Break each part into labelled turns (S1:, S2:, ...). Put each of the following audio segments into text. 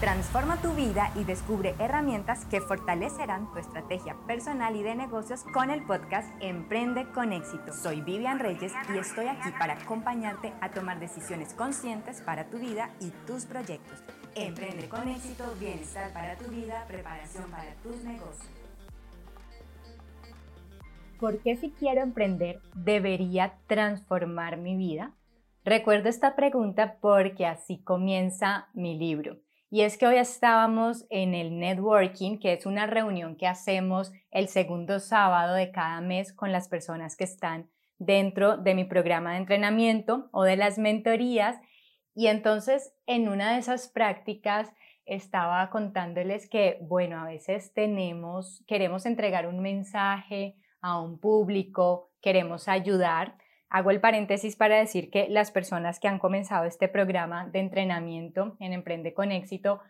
S1: Transforma tu vida y descubre herramientas que fortalecerán tu estrategia personal y de negocios con el podcast Emprende con éxito. Soy Vivian Reyes y estoy aquí para acompañarte a tomar decisiones conscientes para tu vida y tus proyectos. Emprende con éxito, bienestar para tu vida, preparación para tus negocios. ¿Por qué si quiero emprender debería transformar mi vida? Recuerdo esta pregunta porque así comienza mi libro. Y es que hoy estábamos en el networking, que es una reunión que hacemos el segundo sábado de cada mes con las personas que están dentro de mi programa de entrenamiento o de las mentorías. Y entonces en una de esas prácticas estaba contándoles que, bueno, a veces tenemos, queremos entregar un mensaje a un público, queremos ayudar, Hago el paréntesis para decir que las personas que han comenzado este programa de entrenamiento en Emprende con éxito,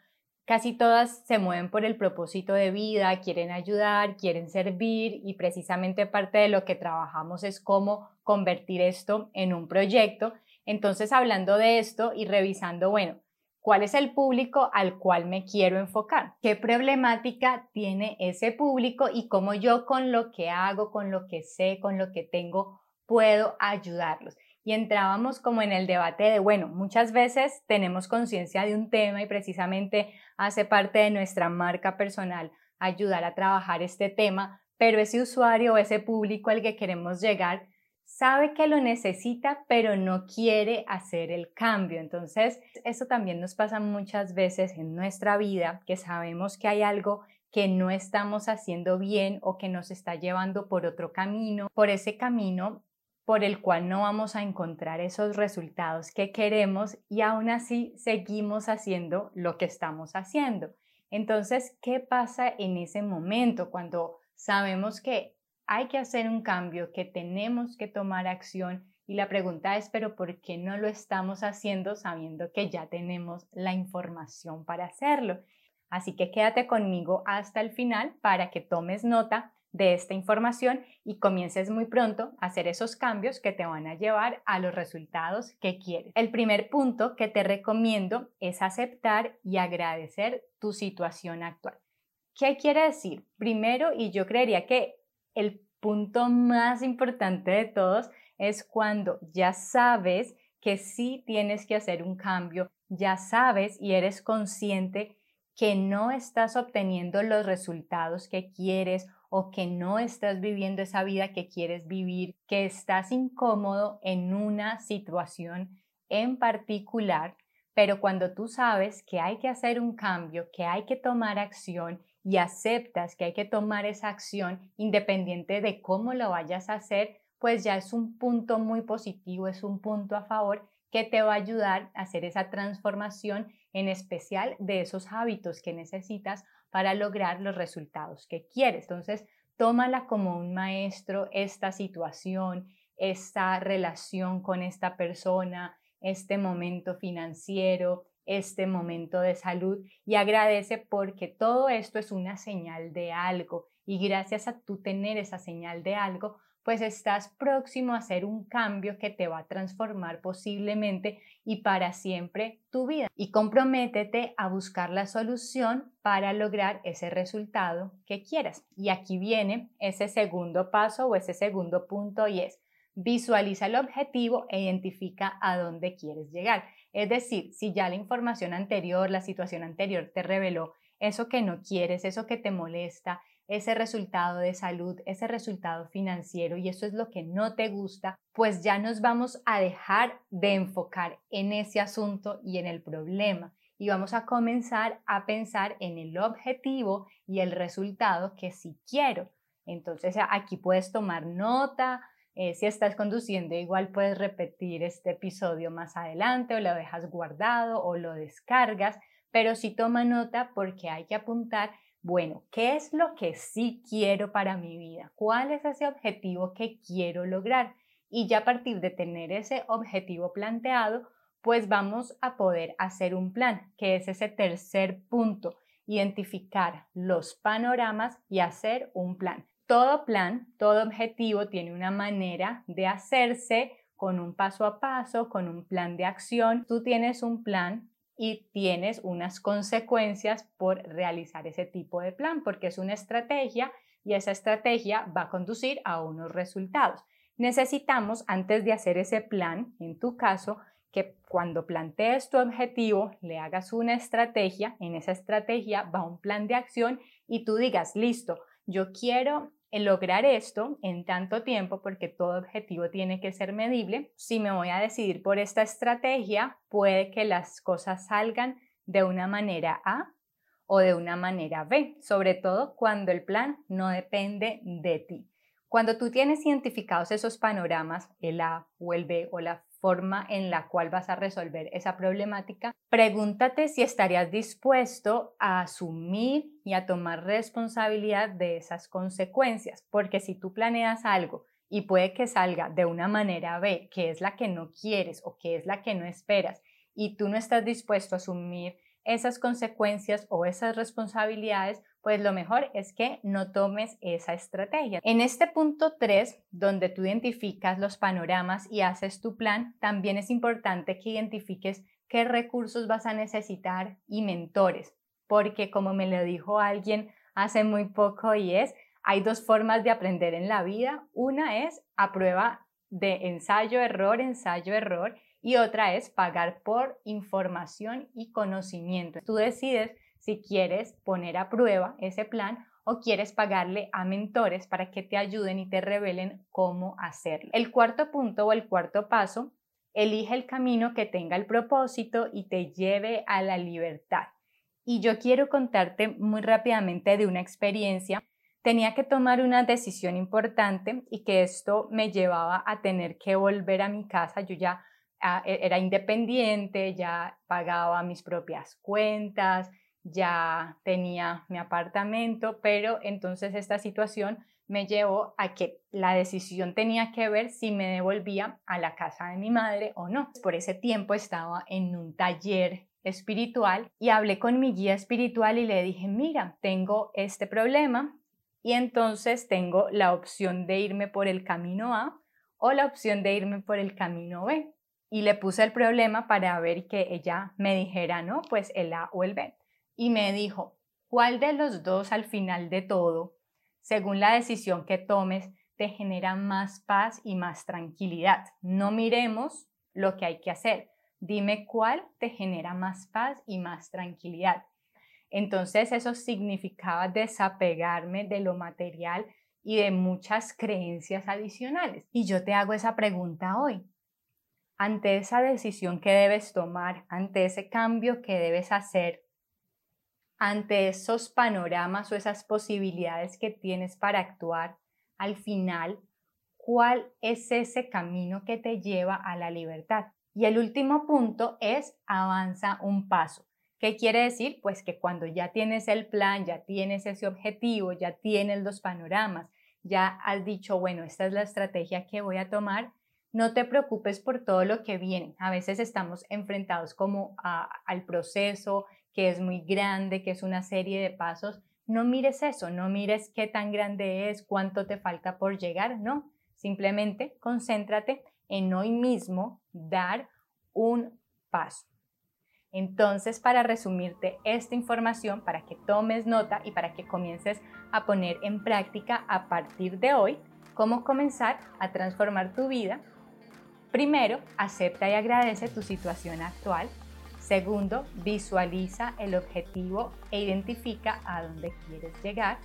S1: casi todas se mueven por el propósito de vida, quieren ayudar, quieren servir y precisamente parte de lo que trabajamos es cómo convertir esto en un proyecto. Entonces, hablando de esto y revisando, bueno, ¿Cuál es el público al cual me quiero enfocar? ¿Qué problemática tiene ese público y cómo yo con lo que hago, con lo que sé, con lo que tengo, puedo ayudarlos. Y entrábamos como en el debate de, bueno, muchas veces tenemos conciencia de un tema y precisamente hace parte de nuestra marca personal ayudar a trabajar este tema, pero ese usuario o ese público al que queremos llegar sabe que lo necesita, pero no quiere hacer el cambio. Entonces, eso también nos pasa muchas veces en nuestra vida, que sabemos que hay algo que no estamos haciendo bien o que nos está llevando por otro camino. Por ese camino por el cual no vamos a encontrar esos resultados que queremos y aún así seguimos haciendo lo que estamos haciendo. Entonces, ¿qué pasa en ese momento cuando sabemos que hay que hacer un cambio, que tenemos que tomar acción? Y la pregunta es, pero ¿por qué no lo estamos haciendo sabiendo que ya tenemos la información para hacerlo? Así que quédate conmigo hasta el final para que tomes nota de esta información y comiences muy pronto a hacer esos cambios que te van a llevar a los resultados que quieres. El primer punto que te recomiendo es aceptar y agradecer tu situación actual. ¿Qué quiere decir? Primero, y yo creería que el punto más importante de todos es cuando ya sabes que sí tienes que hacer un cambio, ya sabes y eres consciente que no estás obteniendo los resultados que quieres o que no estás viviendo esa vida que quieres vivir, que estás incómodo en una situación en particular, pero cuando tú sabes que hay que hacer un cambio, que hay que tomar acción y aceptas que hay que tomar esa acción independiente de cómo lo vayas a hacer, pues ya es un punto muy positivo, es un punto a favor que te va a ayudar a hacer esa transformación, en especial de esos hábitos que necesitas para lograr los resultados que quieres. Entonces, tómala como un maestro esta situación, esta relación con esta persona, este momento financiero, este momento de salud y agradece porque todo esto es una señal de algo y gracias a tú tener esa señal de algo, pues estás próximo a hacer un cambio que te va a transformar posiblemente y para siempre tu vida. Y comprométete a buscar la solución para lograr ese resultado que quieras. Y aquí viene ese segundo paso o ese segundo punto y es visualiza el objetivo e identifica a dónde quieres llegar. Es decir, si ya la información anterior, la situación anterior te reveló eso que no quieres, eso que te molesta, ese resultado de salud, ese resultado financiero y eso es lo que no te gusta, pues ya nos vamos a dejar de enfocar en ese asunto y en el problema y vamos a comenzar a pensar en el objetivo y el resultado que sí quiero. Entonces aquí puedes tomar nota, eh, si estás conduciendo igual puedes repetir este episodio más adelante o lo dejas guardado o lo descargas, pero sí toma nota porque hay que apuntar bueno, ¿qué es lo que sí quiero para mi vida? ¿Cuál es ese objetivo que quiero lograr? Y ya a partir de tener ese objetivo planteado, pues vamos a poder hacer un plan, que es ese tercer punto, identificar los panoramas y hacer un plan. Todo plan, todo objetivo tiene una manera de hacerse con un paso a paso, con un plan de acción. Tú tienes un plan y tienes unas consecuencias por realizar ese tipo de plan, porque es una estrategia y esa estrategia va a conducir a unos resultados. Necesitamos, antes de hacer ese plan, en tu caso, que cuando plantees tu objetivo, le hagas una estrategia, en esa estrategia va un plan de acción y tú digas, listo, yo quiero lograr esto en tanto tiempo, porque todo objetivo tiene que ser medible. Si me voy a decidir por esta estrategia, puede que las cosas salgan de una manera A o de una manera B, sobre todo cuando el plan no depende de ti. Cuando tú tienes identificados esos panoramas, el A o el B o la forma en la cual vas a resolver esa problemática, pregúntate si estarías dispuesto a asumir y a tomar responsabilidad de esas consecuencias, porque si tú planeas algo y puede que salga de una manera B, que es la que no quieres o que es la que no esperas, y tú no estás dispuesto a asumir esas consecuencias o esas responsabilidades, pues lo mejor es que no tomes esa estrategia. En este punto 3, donde tú identificas los panoramas y haces tu plan, también es importante que identifiques qué recursos vas a necesitar y mentores, porque como me lo dijo alguien hace muy poco y es, hay dos formas de aprender en la vida. Una es a prueba de ensayo, error, ensayo, error y otra es pagar por información y conocimiento. Tú decides si quieres poner a prueba ese plan o quieres pagarle a mentores para que te ayuden y te revelen cómo hacerlo. El cuarto punto o el cuarto paso, elige el camino que tenga el propósito y te lleve a la libertad. Y yo quiero contarte muy rápidamente de una experiencia. Tenía que tomar una decisión importante y que esto me llevaba a tener que volver a mi casa. Yo ya ah, e, era independiente, ya pagaba mis propias cuentas, ya tenía mi apartamento, pero entonces esta situación me llevó a que la decisión tenía que ver si me devolvía a la casa de mi madre o no. Por ese tiempo estaba en un taller espiritual y hablé con mi guía espiritual y le dije, mira, tengo este problema y entonces tengo la opción de irme por el camino A o la opción de irme por el camino B. Y le puse el problema para ver que ella me dijera, no, pues el A o el B y me dijo, ¿cuál de los dos al final de todo, según la decisión que tomes, te genera más paz y más tranquilidad? No miremos lo que hay que hacer, dime cuál te genera más paz y más tranquilidad. Entonces eso significaba desapegarme de lo material y de muchas creencias adicionales. Y yo te hago esa pregunta hoy. Ante esa decisión que debes tomar, ante ese cambio que debes hacer, ante esos panoramas o esas posibilidades que tienes para actuar, al final, ¿cuál es ese camino que te lleva a la libertad? Y el último punto es avanza un paso. ¿Qué quiere decir? Pues que cuando ya tienes el plan, ya tienes ese objetivo, ya tienes los panoramas, ya has dicho, bueno, esta es la estrategia que voy a tomar, no te preocupes por todo lo que viene. A veces estamos enfrentados como al proceso, que es muy grande, que es una serie de pasos, no mires eso, no mires qué tan grande es, cuánto te falta por llegar, no, simplemente concéntrate en hoy mismo dar un paso. Entonces, para resumirte esta información, para que tomes nota y para que comiences a poner en práctica a partir de hoy cómo comenzar a transformar tu vida, primero, acepta y agradece tu situación actual Segundo, visualiza el objetivo e identifica a dónde quieres llegar.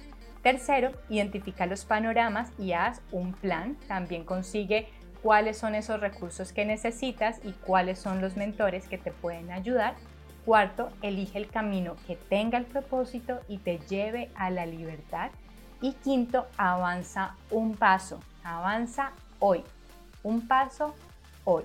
S1: Tercero, identifica los panoramas y haz un plan. También consigue cuáles son esos recursos que necesitas y cuáles son los mentores que te pueden ayudar. Cuarto, elige el camino que tenga el propósito y te lleve a la libertad. Y quinto, avanza un paso. Avanza hoy. Un paso hoy.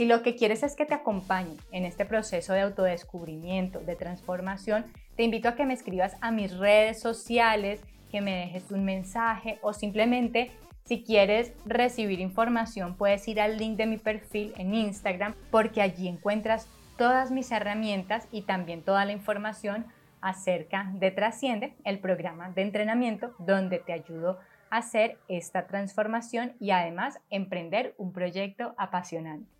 S1: Si lo que quieres es que te acompañe en este proceso de autodescubrimiento, de transformación, te invito a que me escribas a mis redes sociales, que me dejes un mensaje o simplemente si quieres recibir información puedes ir al link de mi perfil en Instagram porque allí encuentras todas mis herramientas y también toda la información acerca de Trasciende, el programa de entrenamiento donde te ayudo a hacer esta transformación y además emprender un proyecto apasionante.